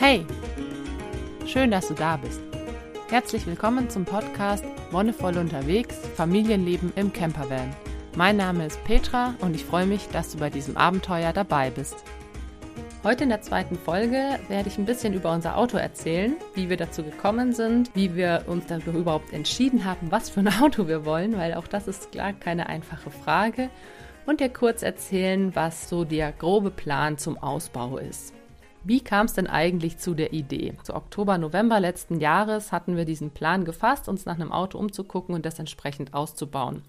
Hey, schön, dass du da bist. Herzlich willkommen zum Podcast Wonnevoll unterwegs, Familienleben im Campervan. Mein Name ist Petra und ich freue mich, dass du bei diesem Abenteuer dabei bist. Heute in der zweiten Folge werde ich ein bisschen über unser Auto erzählen, wie wir dazu gekommen sind, wie wir uns darüber überhaupt entschieden haben, was für ein Auto wir wollen, weil auch das ist klar keine einfache Frage. Und dir kurz erzählen, was so der grobe Plan zum Ausbau ist. Wie kam es denn eigentlich zu der Idee? Zu Oktober, November letzten Jahres hatten wir diesen Plan gefasst, uns nach einem Auto umzugucken und das entsprechend auszubauen.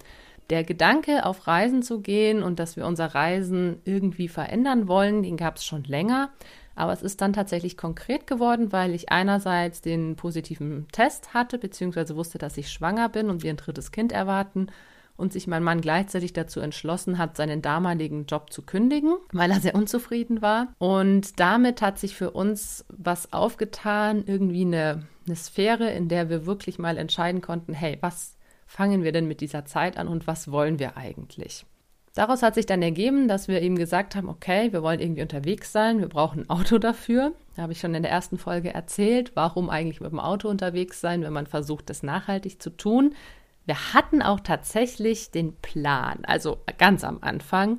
Der Gedanke, auf Reisen zu gehen und dass wir unser Reisen irgendwie verändern wollen, den gab es schon länger. Aber es ist dann tatsächlich konkret geworden, weil ich einerseits den positiven Test hatte, beziehungsweise wusste, dass ich schwanger bin und wir ein drittes Kind erwarten und sich mein Mann gleichzeitig dazu entschlossen hat, seinen damaligen Job zu kündigen, weil er sehr unzufrieden war. Und damit hat sich für uns was aufgetan, irgendwie eine, eine Sphäre, in der wir wirklich mal entscheiden konnten, hey, was fangen wir denn mit dieser Zeit an und was wollen wir eigentlich? Daraus hat sich dann ergeben, dass wir ihm gesagt haben, okay, wir wollen irgendwie unterwegs sein, wir brauchen ein Auto dafür. Da habe ich schon in der ersten Folge erzählt, warum eigentlich mit dem Auto unterwegs sein, wenn man versucht, das nachhaltig zu tun. Wir hatten auch tatsächlich den Plan, also ganz am Anfang,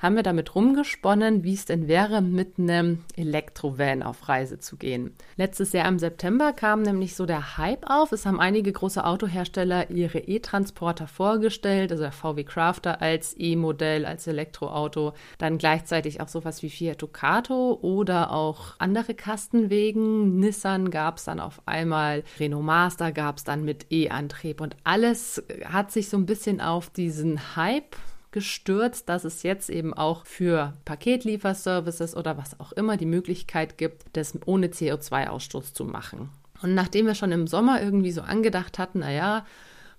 haben wir damit rumgesponnen, wie es denn wäre, mit einem Elektrovan auf Reise zu gehen. Letztes Jahr im September kam nämlich so der Hype auf. Es haben einige große Autohersteller ihre E-Transporter vorgestellt, also der VW Crafter als E-Modell, als Elektroauto. Dann gleichzeitig auch sowas wie Fiat Ducato oder auch andere Kastenwegen. Nissan gab es dann auf einmal, Renault Master gab es dann mit E-Antrieb und alles hat sich so ein bisschen auf diesen Hype gestürzt, dass es jetzt eben auch für Paketlieferservices oder was auch immer die Möglichkeit gibt, das ohne CO2-Ausstoß zu machen. Und nachdem wir schon im Sommer irgendwie so angedacht hatten, naja,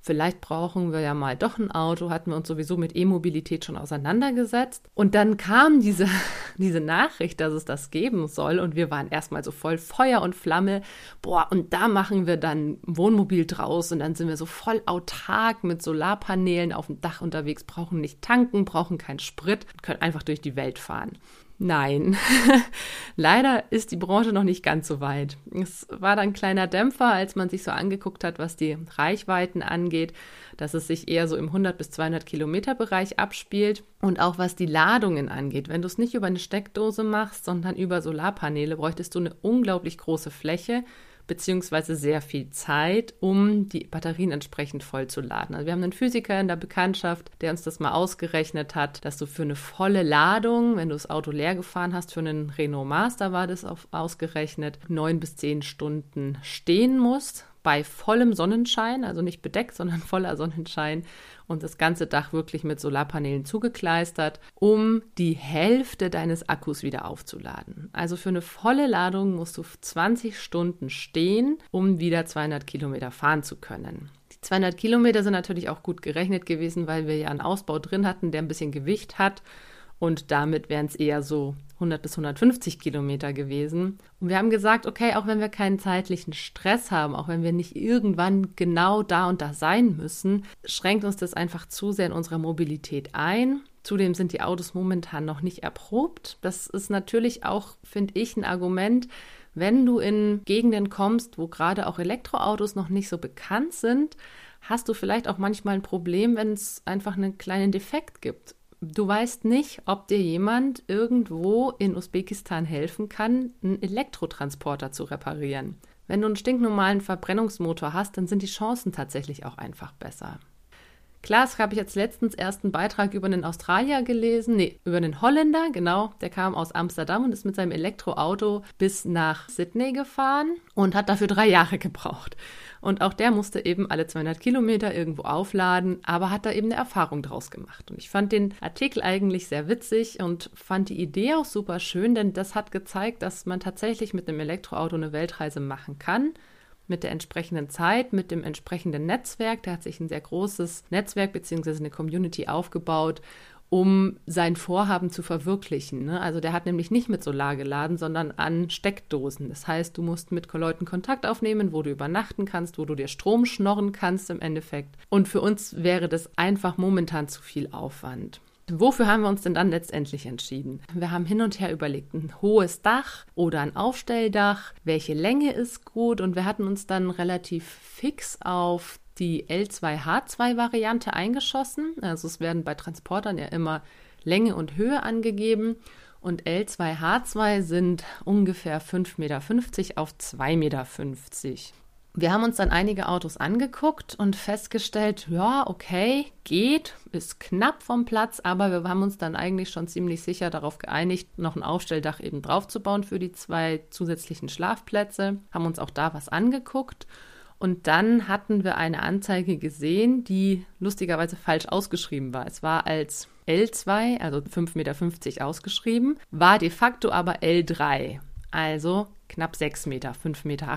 vielleicht brauchen wir ja mal doch ein Auto, hatten wir uns sowieso mit E-Mobilität schon auseinandergesetzt. Und dann kam diese, diese Nachricht, dass es das geben soll und wir waren erstmal so voll Feuer und Flamme. Boah, und da machen wir dann Wohnmobil draus und dann sind wir so voll autark mit Solarpanelen auf dem Dach unterwegs, brauchen nicht tanken, brauchen keinen Sprit, können einfach durch die Welt fahren. Nein, leider ist die Branche noch nicht ganz so weit. Es war dann ein kleiner Dämpfer, als man sich so angeguckt hat, was die Reichweiten angeht, dass es sich eher so im 100 bis 200 Kilometer Bereich abspielt und auch was die Ladungen angeht. Wenn du es nicht über eine Steckdose machst, sondern über Solarpaneele, bräuchtest du eine unglaublich große Fläche beziehungsweise sehr viel Zeit, um die Batterien entsprechend voll zu laden. Also wir haben einen Physiker in der Bekanntschaft, der uns das mal ausgerechnet hat, dass du für eine volle Ladung, wenn du das Auto leer gefahren hast, für einen Renault Master war das auf, ausgerechnet, neun bis zehn Stunden stehen musst bei vollem Sonnenschein, also nicht bedeckt, sondern voller Sonnenschein und das ganze Dach wirklich mit Solarpanelen zugekleistert, um die Hälfte deines Akkus wieder aufzuladen. Also für eine volle Ladung musst du 20 Stunden stehen, um wieder 200 Kilometer fahren zu können. Die 200 Kilometer sind natürlich auch gut gerechnet gewesen, weil wir ja einen Ausbau drin hatten, der ein bisschen Gewicht hat und damit wären es eher so 100 bis 150 Kilometer gewesen. Und wir haben gesagt, okay, auch wenn wir keinen zeitlichen Stress haben, auch wenn wir nicht irgendwann genau da und da sein müssen, schränkt uns das einfach zu sehr in unserer Mobilität ein. Zudem sind die Autos momentan noch nicht erprobt. Das ist natürlich auch, finde ich, ein Argument, wenn du in Gegenden kommst, wo gerade auch Elektroautos noch nicht so bekannt sind, hast du vielleicht auch manchmal ein Problem, wenn es einfach einen kleinen Defekt gibt du weißt nicht, ob dir jemand irgendwo in Usbekistan helfen kann, einen Elektrotransporter zu reparieren. Wenn du einen stinknormalen Verbrennungsmotor hast, dann sind die Chancen tatsächlich auch einfach besser. Klar, das habe ich jetzt letztens erst einen Beitrag über einen Australier gelesen, nee, über einen Holländer, genau, der kam aus Amsterdam und ist mit seinem Elektroauto bis nach Sydney gefahren und hat dafür drei Jahre gebraucht. Und auch der musste eben alle 200 Kilometer irgendwo aufladen, aber hat da eben eine Erfahrung draus gemacht. Und ich fand den Artikel eigentlich sehr witzig und fand die Idee auch super schön, denn das hat gezeigt, dass man tatsächlich mit einem Elektroauto eine Weltreise machen kann mit der entsprechenden Zeit, mit dem entsprechenden Netzwerk. Der hat sich ein sehr großes Netzwerk bzw. eine Community aufgebaut, um sein Vorhaben zu verwirklichen. Ne? Also der hat nämlich nicht mit Solar geladen, sondern an Steckdosen. Das heißt, du musst mit Leuten Kontakt aufnehmen, wo du übernachten kannst, wo du dir Strom schnorren kannst im Endeffekt. Und für uns wäre das einfach momentan zu viel Aufwand. Wofür haben wir uns denn dann letztendlich entschieden? Wir haben hin und her überlegt, ein hohes Dach oder ein Aufstelldach, welche Länge ist gut und wir hatten uns dann relativ fix auf die L2H2-Variante eingeschossen. Also es werden bei Transportern ja immer Länge und Höhe angegeben und L2H2 sind ungefähr 5,50 Meter auf 2,50 Meter. Wir haben uns dann einige Autos angeguckt und festgestellt, ja, okay, geht, ist knapp vom Platz, aber wir haben uns dann eigentlich schon ziemlich sicher darauf geeinigt, noch ein Aufstelldach eben draufzubauen für die zwei zusätzlichen Schlafplätze, haben uns auch da was angeguckt und dann hatten wir eine Anzeige gesehen, die lustigerweise falsch ausgeschrieben war. Es war als L2, also 5,50 Meter ausgeschrieben, war de facto aber L3, also knapp 6 Meter, 5,98 Meter.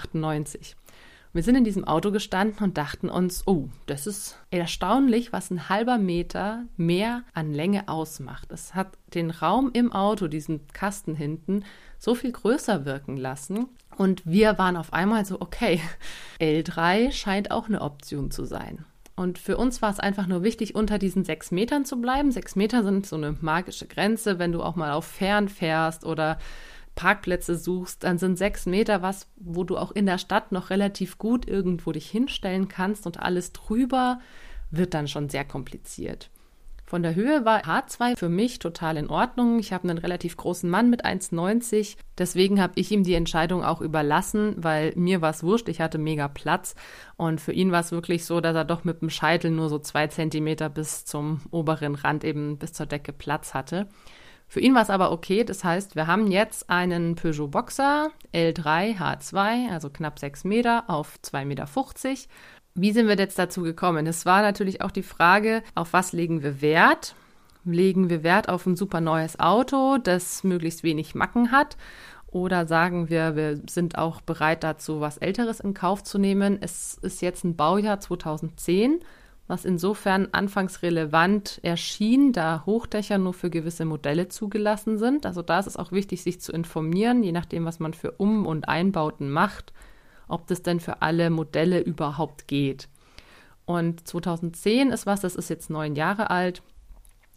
Wir sind in diesem Auto gestanden und dachten uns, oh, das ist erstaunlich, was ein halber Meter mehr an Länge ausmacht. Es hat den Raum im Auto, diesen Kasten hinten, so viel größer wirken lassen. Und wir waren auf einmal so, okay, L3 scheint auch eine Option zu sein. Und für uns war es einfach nur wichtig, unter diesen sechs Metern zu bleiben. Sechs Meter sind so eine magische Grenze, wenn du auch mal auf Fern fährst oder Parkplätze suchst, dann sind sechs Meter was, wo du auch in der Stadt noch relativ gut irgendwo dich hinstellen kannst und alles drüber wird dann schon sehr kompliziert. Von der Höhe war H2 für mich total in Ordnung. Ich habe einen relativ großen Mann mit 1,90. Deswegen habe ich ihm die Entscheidung auch überlassen, weil mir war es wurscht. Ich hatte mega Platz. Und für ihn war es wirklich so, dass er doch mit dem Scheitel nur so zwei Zentimeter bis zum oberen Rand eben bis zur Decke Platz hatte. Für ihn war es aber okay. Das heißt, wir haben jetzt einen Peugeot Boxer L3 H2, also knapp 6 Meter auf 2,50 Meter. Wie sind wir jetzt dazu gekommen? Es war natürlich auch die Frage, auf was legen wir Wert? Legen wir Wert auf ein super neues Auto, das möglichst wenig Macken hat? Oder sagen wir, wir sind auch bereit dazu, was Älteres in Kauf zu nehmen? Es ist jetzt ein Baujahr 2010 was insofern anfangs relevant erschien, da Hochdächer nur für gewisse Modelle zugelassen sind. Also da ist es auch wichtig, sich zu informieren, je nachdem, was man für Um- und Einbauten macht, ob das denn für alle Modelle überhaupt geht. Und 2010 ist was, das ist jetzt neun Jahre alt.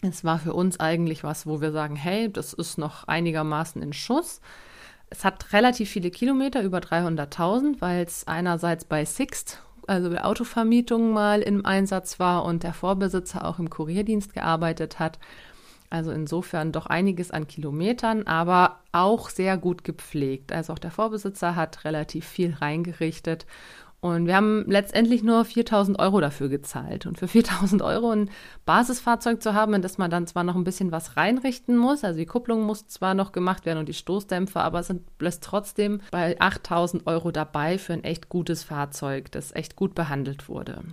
Es war für uns eigentlich was, wo wir sagen, hey, das ist noch einigermaßen in Schuss. Es hat relativ viele Kilometer, über 300.000, weil es einerseits bei Sixt also der Autovermietung mal im Einsatz war und der Vorbesitzer auch im Kurierdienst gearbeitet hat. Also insofern doch einiges an Kilometern, aber auch sehr gut gepflegt. Also auch der Vorbesitzer hat relativ viel reingerichtet und wir haben letztendlich nur 4000 Euro dafür gezahlt. Und für 4000 Euro ein Basisfahrzeug zu haben, in das man dann zwar noch ein bisschen was reinrichten muss, also die Kupplung muss zwar noch gemacht werden und die Stoßdämpfer, aber es sind trotzdem bei 8000 Euro dabei für ein echt gutes Fahrzeug, das echt gut behandelt wurde.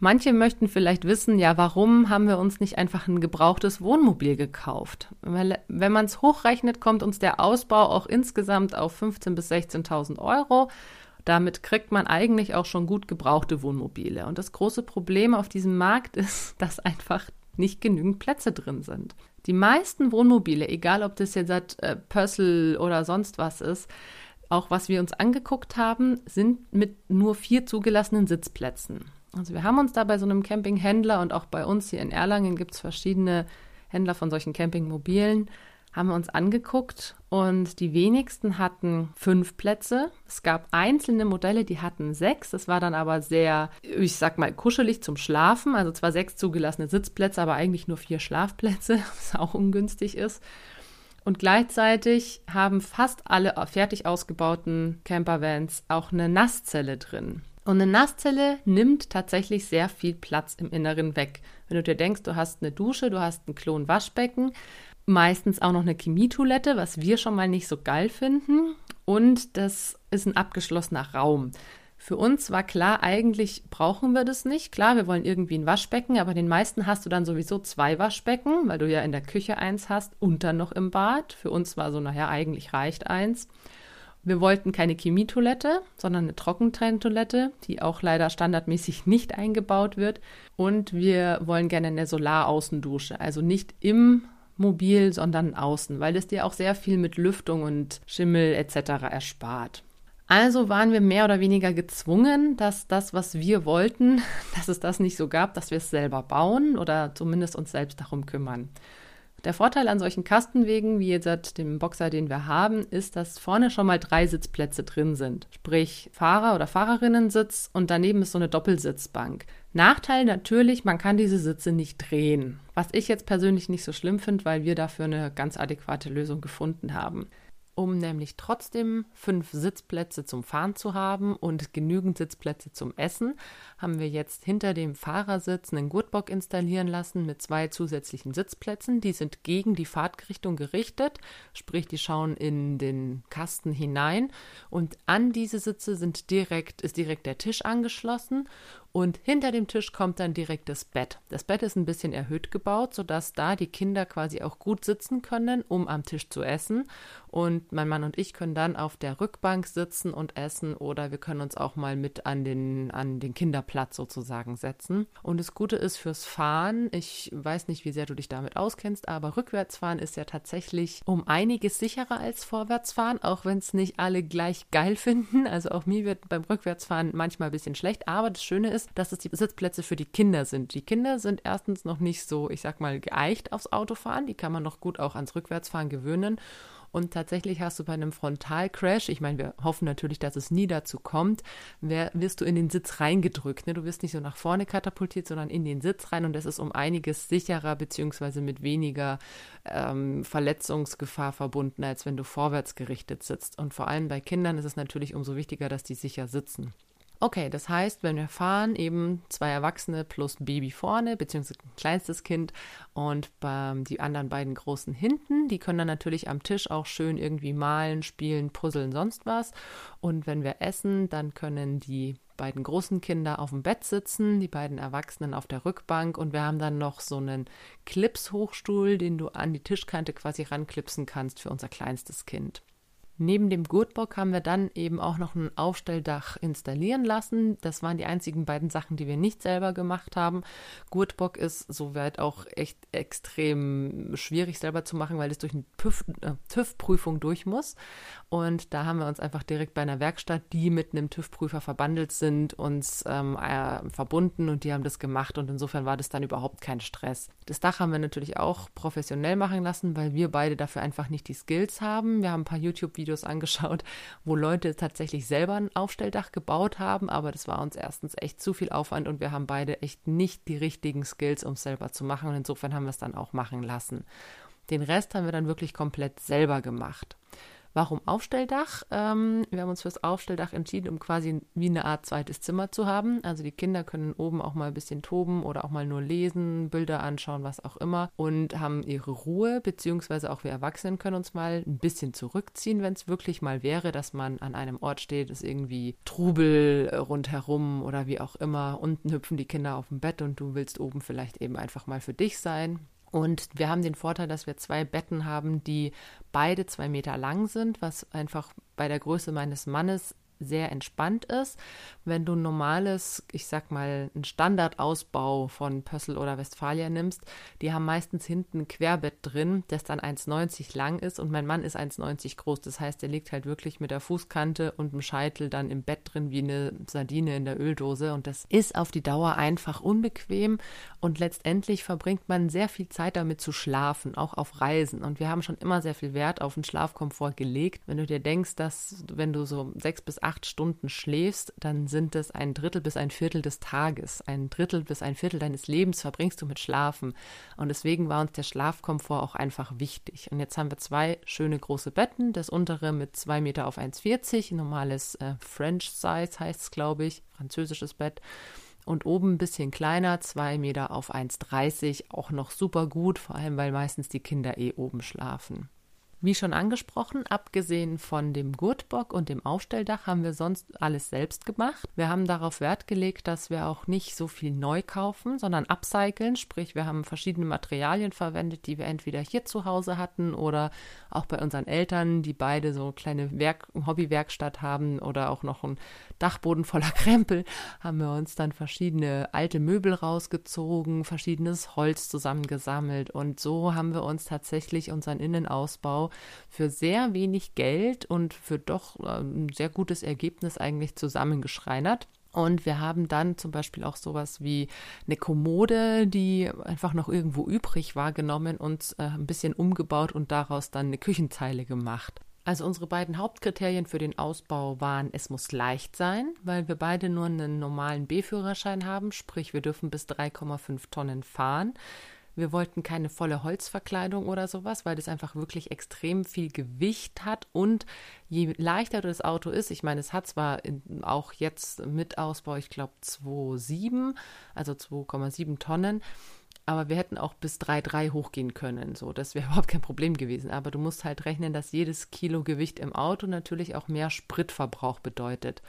Manche möchten vielleicht wissen, ja, warum haben wir uns nicht einfach ein gebrauchtes Wohnmobil gekauft? Weil, wenn man es hochrechnet, kommt uns der Ausbau auch insgesamt auf 15.000 bis 16.000 Euro. Damit kriegt man eigentlich auch schon gut gebrauchte Wohnmobile. Und das große Problem auf diesem Markt ist, dass einfach nicht genügend Plätze drin sind. Die meisten Wohnmobile, egal ob das jetzt äh, Pössl oder sonst was ist, auch was wir uns angeguckt haben, sind mit nur vier zugelassenen Sitzplätzen. Also wir haben uns da bei so einem Campinghändler und auch bei uns hier in Erlangen gibt es verschiedene Händler von solchen Campingmobilen haben wir uns angeguckt und die wenigsten hatten fünf Plätze. Es gab einzelne Modelle, die hatten sechs. Das war dann aber sehr, ich sag mal, kuschelig zum Schlafen. Also zwar sechs zugelassene Sitzplätze, aber eigentlich nur vier Schlafplätze, was auch ungünstig ist. Und gleichzeitig haben fast alle fertig ausgebauten Campervans auch eine Nasszelle drin. Und eine Nasszelle nimmt tatsächlich sehr viel Platz im Inneren weg. Wenn du dir denkst, du hast eine Dusche, du hast ein Klo- und Waschbecken, meistens auch noch eine Chemietoilette, was wir schon mal nicht so geil finden. Und das ist ein abgeschlossener Raum. Für uns war klar, eigentlich brauchen wir das nicht. Klar, wir wollen irgendwie ein Waschbecken, aber den meisten hast du dann sowieso zwei Waschbecken, weil du ja in der Küche eins hast und dann noch im Bad. Für uns war so, naja, eigentlich reicht eins. Wir wollten keine Chemietoilette, sondern eine Trockentrenntoilette, die auch leider standardmäßig nicht eingebaut wird. Und wir wollen gerne eine Solaraußendusche, also nicht im mobil, sondern außen, weil es dir auch sehr viel mit Lüftung und Schimmel etc. erspart. Also waren wir mehr oder weniger gezwungen, dass das, was wir wollten, dass es das nicht so gab, dass wir es selber bauen oder zumindest uns selbst darum kümmern. Der Vorteil an solchen Kastenwegen, wie jetzt dem Boxer, den wir haben, ist, dass vorne schon mal drei Sitzplätze drin sind. Sprich Fahrer- oder Fahrerinnensitz und daneben ist so eine Doppelsitzbank. Nachteil natürlich, man kann diese Sitze nicht drehen. Was ich jetzt persönlich nicht so schlimm finde, weil wir dafür eine ganz adäquate Lösung gefunden haben um nämlich trotzdem fünf Sitzplätze zum Fahren zu haben und genügend Sitzplätze zum Essen, haben wir jetzt hinter dem Fahrersitz einen Gurtbock installieren lassen mit zwei zusätzlichen Sitzplätzen. Die sind gegen die Fahrtrichtung gerichtet, sprich, die schauen in den Kasten hinein und an diese Sitze sind direkt, ist direkt der Tisch angeschlossen und hinter dem Tisch kommt dann direkt das Bett. Das Bett ist ein bisschen erhöht gebaut, sodass da die Kinder quasi auch gut sitzen können, um am Tisch zu essen. Und mein Mann und ich können dann auf der Rückbank sitzen und essen oder wir können uns auch mal mit an den, an den Kinderplatz sozusagen setzen. Und das Gute ist fürs Fahren, ich weiß nicht, wie sehr du dich damit auskennst, aber Rückwärtsfahren ist ja tatsächlich um einiges sicherer als Vorwärtsfahren, auch wenn es nicht alle gleich geil finden. Also auch mir wird beim Rückwärtsfahren manchmal ein bisschen schlecht, aber das Schöne ist, ist, dass es die Sitzplätze für die Kinder sind. Die Kinder sind erstens noch nicht so, ich sag mal, geeicht aufs Autofahren. Die kann man noch gut auch ans Rückwärtsfahren gewöhnen. Und tatsächlich hast du bei einem Frontalcrash, ich meine, wir hoffen natürlich, dass es nie dazu kommt, wirst du in den Sitz reingedrückt. Ne? Du wirst nicht so nach vorne katapultiert, sondern in den Sitz rein und das ist um einiges sicherer beziehungsweise mit weniger ähm, Verletzungsgefahr verbunden, als wenn du vorwärts gerichtet sitzt. Und vor allem bei Kindern ist es natürlich umso wichtiger, dass die sicher sitzen. Okay, das heißt, wenn wir fahren, eben zwei Erwachsene plus Baby vorne, beziehungsweise ein kleinstes Kind und die anderen beiden Großen hinten. Die können dann natürlich am Tisch auch schön irgendwie malen, spielen, puzzeln, sonst was. Und wenn wir essen, dann können die beiden großen Kinder auf dem Bett sitzen, die beiden Erwachsenen auf der Rückbank und wir haben dann noch so einen Clips-Hochstuhl, den du an die Tischkante quasi ranklipsen kannst für unser kleinstes Kind. Neben dem Gurtbock haben wir dann eben auch noch ein Aufstelldach installieren lassen. Das waren die einzigen beiden Sachen, die wir nicht selber gemacht haben. Gurtbock ist soweit auch echt extrem schwierig selber zu machen, weil es durch eine äh, TÜV-Prüfung durch muss. Und da haben wir uns einfach direkt bei einer Werkstatt, die mit einem TÜV-Prüfer verbandelt sind, uns ähm, äh, verbunden und die haben das gemacht. Und insofern war das dann überhaupt kein Stress. Das Dach haben wir natürlich auch professionell machen lassen, weil wir beide dafür einfach nicht die Skills haben. Wir haben ein paar YouTube-Videos Videos angeschaut, wo Leute tatsächlich selber ein Aufstelldach gebaut haben, aber das war uns erstens echt zu viel Aufwand und wir haben beide echt nicht die richtigen Skills, um es selber zu machen und insofern haben wir es dann auch machen lassen. Den Rest haben wir dann wirklich komplett selber gemacht. Warum Aufstelldach? Ähm, wir haben uns fürs Aufstelldach entschieden, um quasi wie eine Art zweites Zimmer zu haben. Also die Kinder können oben auch mal ein bisschen toben oder auch mal nur lesen, Bilder anschauen, was auch immer und haben ihre Ruhe, beziehungsweise auch wir Erwachsenen können uns mal ein bisschen zurückziehen, wenn es wirklich mal wäre, dass man an einem Ort steht, ist irgendwie Trubel rundherum oder wie auch immer. Unten hüpfen die Kinder auf dem Bett und du willst oben vielleicht eben einfach mal für dich sein. Und wir haben den Vorteil, dass wir zwei Betten haben, die beide zwei Meter lang sind, was einfach bei der Größe meines Mannes sehr entspannt ist. Wenn du ein normales, ich sag mal, einen Standardausbau von Pössl oder Westfalia nimmst, die haben meistens hinten ein Querbett drin, das dann 1,90 lang ist und mein Mann ist 1,90 groß. Das heißt, der liegt halt wirklich mit der Fußkante und dem Scheitel dann im Bett drin wie eine Sardine in der Öldose und das ist auf die Dauer einfach unbequem und letztendlich verbringt man sehr viel Zeit damit zu schlafen, auch auf Reisen und wir haben schon immer sehr viel Wert auf den Schlafkomfort gelegt. Wenn du dir denkst, dass wenn du so sechs bis acht Stunden schläfst, dann sind es ein Drittel bis ein Viertel des Tages. Ein Drittel bis ein Viertel deines Lebens verbringst du mit Schlafen. Und deswegen war uns der Schlafkomfort auch einfach wichtig. Und jetzt haben wir zwei schöne große Betten. Das untere mit zwei Meter auf 1,40, normales äh, French Size heißt es, glaube ich, französisches Bett und oben ein bisschen kleiner, zwei Meter auf 1,30, auch noch super gut, vor allem weil meistens die Kinder eh oben schlafen. Wie schon angesprochen, abgesehen von dem Gurtbock und dem Aufstelldach haben wir sonst alles selbst gemacht. Wir haben darauf Wert gelegt, dass wir auch nicht so viel neu kaufen, sondern upcyclen, sprich wir haben verschiedene Materialien verwendet, die wir entweder hier zu Hause hatten oder auch bei unseren Eltern, die beide so kleine Werk Hobbywerkstatt haben oder auch noch einen Dachboden voller Krempel, haben wir uns dann verschiedene alte Möbel rausgezogen, verschiedenes Holz zusammengesammelt. Und so haben wir uns tatsächlich unseren Innenausbau für sehr wenig Geld und für doch äh, ein sehr gutes Ergebnis eigentlich zusammengeschreinert. Und wir haben dann zum Beispiel auch sowas wie eine Kommode, die einfach noch irgendwo übrig war, genommen und äh, ein bisschen umgebaut und daraus dann eine Küchenzeile gemacht. Also unsere beiden Hauptkriterien für den Ausbau waren, es muss leicht sein, weil wir beide nur einen normalen B-Führerschein haben, sprich wir dürfen bis 3,5 Tonnen fahren. Wir wollten keine volle Holzverkleidung oder sowas, weil das einfach wirklich extrem viel Gewicht hat und je leichter das Auto ist, ich meine, es hat zwar auch jetzt mit Ausbau, ich glaube 2,7, also 2,7 Tonnen, aber wir hätten auch bis 3,3 hochgehen können. So, das wäre überhaupt kein Problem gewesen. Aber du musst halt rechnen, dass jedes Kilo Gewicht im Auto natürlich auch mehr Spritverbrauch bedeutet.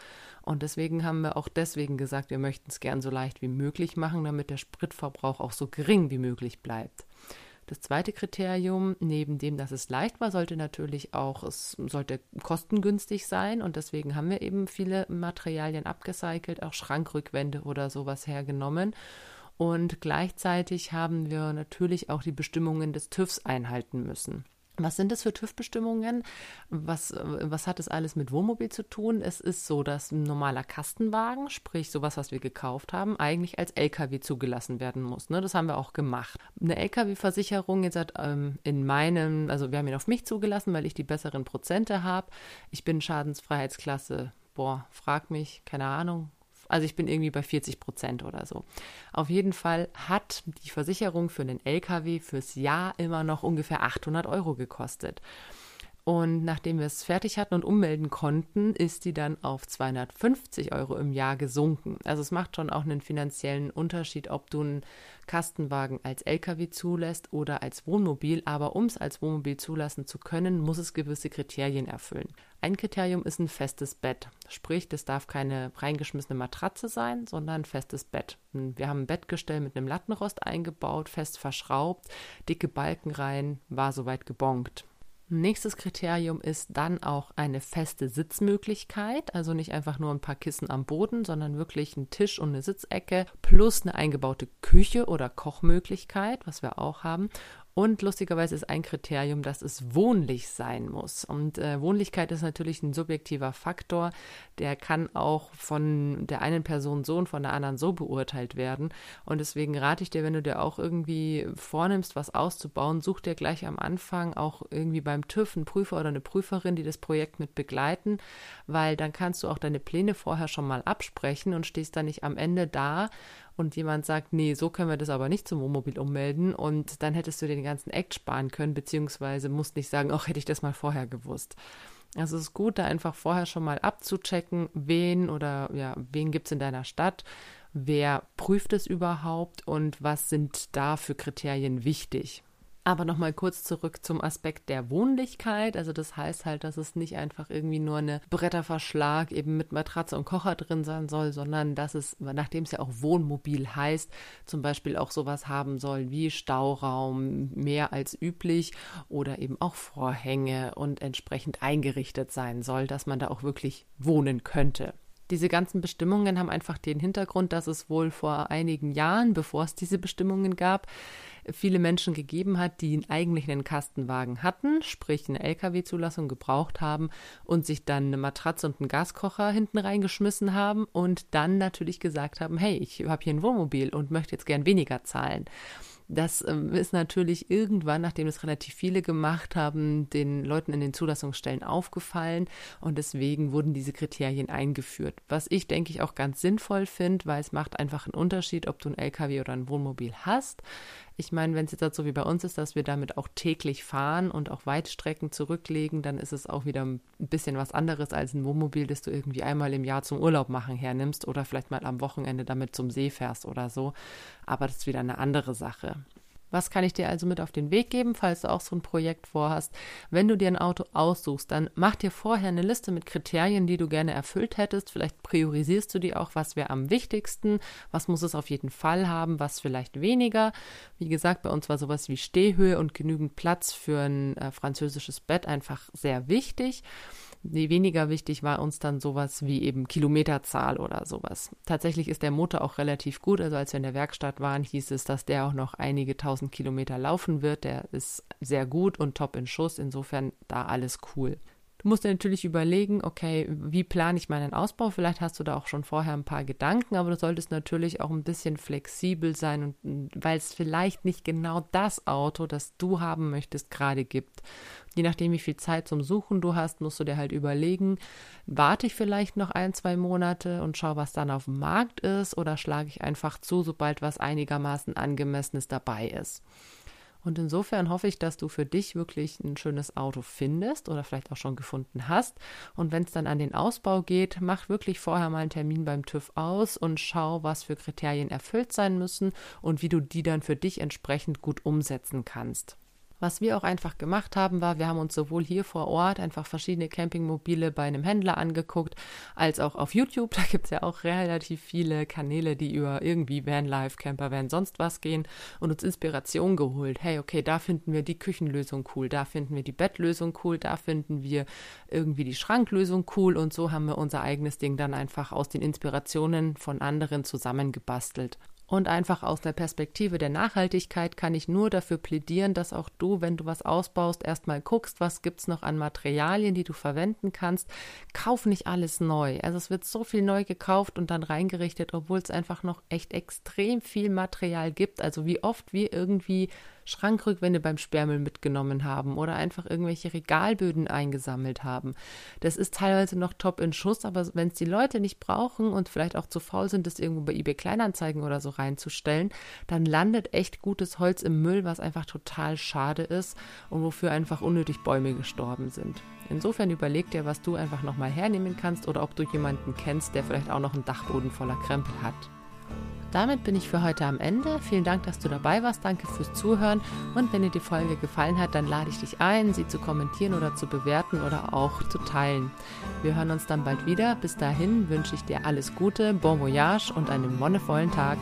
Und deswegen haben wir auch deswegen gesagt, wir möchten es gern so leicht wie möglich machen, damit der Spritverbrauch auch so gering wie möglich bleibt. Das zweite Kriterium, neben dem, dass es leicht war, sollte natürlich auch, es sollte kostengünstig sein und deswegen haben wir eben viele Materialien abgecycelt, auch Schrankrückwände oder sowas hergenommen und gleichzeitig haben wir natürlich auch die Bestimmungen des TÜVs einhalten müssen. Was sind das für TÜV-Bestimmungen? Was, was hat das alles mit Wohnmobil zu tun? Es ist so, dass ein normaler Kastenwagen, sprich sowas, was wir gekauft haben, eigentlich als LKW zugelassen werden muss. Ne? Das haben wir auch gemacht. Eine LKW-Versicherung jetzt hat ähm, in meinem, also wir haben ihn auf mich zugelassen, weil ich die besseren Prozente habe. Ich bin Schadensfreiheitsklasse, boah, frag mich, keine Ahnung, also ich bin irgendwie bei 40 Prozent oder so. Auf jeden Fall hat die Versicherung für einen LKW fürs Jahr immer noch ungefähr 800 Euro gekostet. Und nachdem wir es fertig hatten und ummelden konnten, ist die dann auf 250 Euro im Jahr gesunken. Also es macht schon auch einen finanziellen Unterschied, ob du einen Kastenwagen als LKW zulässt oder als Wohnmobil. Aber um es als Wohnmobil zulassen zu können, muss es gewisse Kriterien erfüllen. Ein Kriterium ist ein festes Bett. Sprich, das darf keine reingeschmissene Matratze sein, sondern ein festes Bett. Wir haben ein Bettgestell mit einem Lattenrost eingebaut, fest verschraubt, dicke Balken rein, war soweit gebongt. Nächstes Kriterium ist dann auch eine feste Sitzmöglichkeit, also nicht einfach nur ein paar Kissen am Boden, sondern wirklich ein Tisch und eine Sitzecke plus eine eingebaute Küche oder Kochmöglichkeit, was wir auch haben und lustigerweise ist ein Kriterium, dass es wohnlich sein muss. Und äh, Wohnlichkeit ist natürlich ein subjektiver Faktor, der kann auch von der einen Person so und von der anderen so beurteilt werden. Und deswegen rate ich dir, wenn du dir auch irgendwie vornimmst, was auszubauen, such dir gleich am Anfang auch irgendwie beim TÜV einen Prüfer oder eine Prüferin, die das Projekt mit begleiten, weil dann kannst du auch deine Pläne vorher schon mal absprechen und stehst dann nicht am Ende da und jemand sagt, nee, so können wir das aber nicht zum Wohnmobil ummelden und dann hättest du den ganzen Act sparen können, beziehungsweise musst nicht sagen, ach, hätte ich das mal vorher gewusst. Also es ist gut, da einfach vorher schon mal abzuchecken, wen oder ja, wen gibt es in deiner Stadt, wer prüft es überhaupt und was sind da für Kriterien wichtig. Aber nochmal kurz zurück zum Aspekt der Wohnlichkeit. Also das heißt halt, dass es nicht einfach irgendwie nur eine Bretterverschlag eben mit Matratze und Kocher drin sein soll, sondern dass es, nachdem es ja auch Wohnmobil heißt, zum Beispiel auch sowas haben soll wie Stauraum mehr als üblich oder eben auch Vorhänge und entsprechend eingerichtet sein soll, dass man da auch wirklich wohnen könnte. Diese ganzen Bestimmungen haben einfach den Hintergrund, dass es wohl vor einigen Jahren, bevor es diese Bestimmungen gab, viele Menschen gegeben hat, die eigentlich einen Kastenwagen hatten, sprich eine Lkw-Zulassung gebraucht haben und sich dann eine Matratze und einen Gaskocher hinten reingeschmissen haben und dann natürlich gesagt haben, hey, ich habe hier ein Wohnmobil und möchte jetzt gern weniger zahlen. Das ähm, ist natürlich irgendwann, nachdem es relativ viele gemacht haben, den Leuten in den Zulassungsstellen aufgefallen und deswegen wurden diese Kriterien eingeführt. Was ich denke ich auch ganz sinnvoll finde, weil es macht einfach einen Unterschied, ob du ein LKW oder ein Wohnmobil hast. Ich meine, wenn es jetzt halt so wie bei uns ist, dass wir damit auch täglich fahren und auch Weitstrecken zurücklegen, dann ist es auch wieder ein bisschen was anderes als ein Wohnmobil, das du irgendwie einmal im Jahr zum Urlaub machen hernimmst oder vielleicht mal am Wochenende damit zum See fährst oder so. Aber das ist wieder eine andere Sache. Was kann ich dir also mit auf den Weg geben, falls du auch so ein Projekt vorhast? Wenn du dir ein Auto aussuchst, dann mach dir vorher eine Liste mit Kriterien, die du gerne erfüllt hättest. Vielleicht priorisierst du dir auch, was wäre am wichtigsten, was muss es auf jeden Fall haben, was vielleicht weniger. Wie gesagt, bei uns war sowas wie Stehhöhe und genügend Platz für ein äh, französisches Bett einfach sehr wichtig. Weniger wichtig war uns dann sowas wie eben Kilometerzahl oder sowas. Tatsächlich ist der Motor auch relativ gut. Also als wir in der Werkstatt waren, hieß es, dass der auch noch einige tausend 1000 Kilometer laufen wird. Der ist sehr gut und top in Schuss. Insofern da alles cool. Du musst dir natürlich überlegen, okay, wie plane ich meinen Ausbau? Vielleicht hast du da auch schon vorher ein paar Gedanken, aber du solltest natürlich auch ein bisschen flexibel sein und weil es vielleicht nicht genau das Auto, das du haben möchtest, gerade gibt. Je nachdem, wie viel Zeit zum Suchen du hast, musst du dir halt überlegen, warte ich vielleicht noch ein, zwei Monate und schau, was dann auf dem Markt ist, oder schlage ich einfach zu, sobald was einigermaßen angemessenes dabei ist. Und insofern hoffe ich, dass du für dich wirklich ein schönes Auto findest oder vielleicht auch schon gefunden hast. Und wenn es dann an den Ausbau geht, mach wirklich vorher mal einen Termin beim TÜV aus und schau, was für Kriterien erfüllt sein müssen und wie du die dann für dich entsprechend gut umsetzen kannst. Was wir auch einfach gemacht haben, war, wir haben uns sowohl hier vor Ort einfach verschiedene Campingmobile bei einem Händler angeguckt, als auch auf YouTube. Da gibt es ja auch relativ viele Kanäle, die über irgendwie Vanlife, Campervan, sonst was gehen und uns Inspiration geholt. Hey, okay, da finden wir die Küchenlösung cool, da finden wir die Bettlösung cool, da finden wir irgendwie die Schranklösung cool und so haben wir unser eigenes Ding dann einfach aus den Inspirationen von anderen zusammengebastelt. Und einfach aus der Perspektive der Nachhaltigkeit kann ich nur dafür plädieren, dass auch du, wenn du was ausbaust, erstmal guckst, was gibt's noch an Materialien, die du verwenden kannst. Kauf nicht alles neu. Also es wird so viel neu gekauft und dann reingerichtet, obwohl es einfach noch echt extrem viel Material gibt. Also wie oft wir irgendwie Schrankrückwände beim Sperrmüll mitgenommen haben oder einfach irgendwelche Regalböden eingesammelt haben. Das ist teilweise noch top in Schuss, aber wenn es die Leute nicht brauchen und vielleicht auch zu faul sind, das irgendwo bei eBay Kleinanzeigen oder so reinzustellen, dann landet echt gutes Holz im Müll, was einfach total schade ist und wofür einfach unnötig Bäume gestorben sind. Insofern überleg dir, was du einfach nochmal hernehmen kannst oder ob du jemanden kennst, der vielleicht auch noch einen Dachboden voller Krempel hat. Damit bin ich für heute am Ende. Vielen Dank, dass du dabei warst. Danke fürs Zuhören. Und wenn dir die Folge gefallen hat, dann lade ich dich ein, sie zu kommentieren oder zu bewerten oder auch zu teilen. Wir hören uns dann bald wieder. Bis dahin wünsche ich dir alles Gute, bon voyage und einen wonnevollen Tag.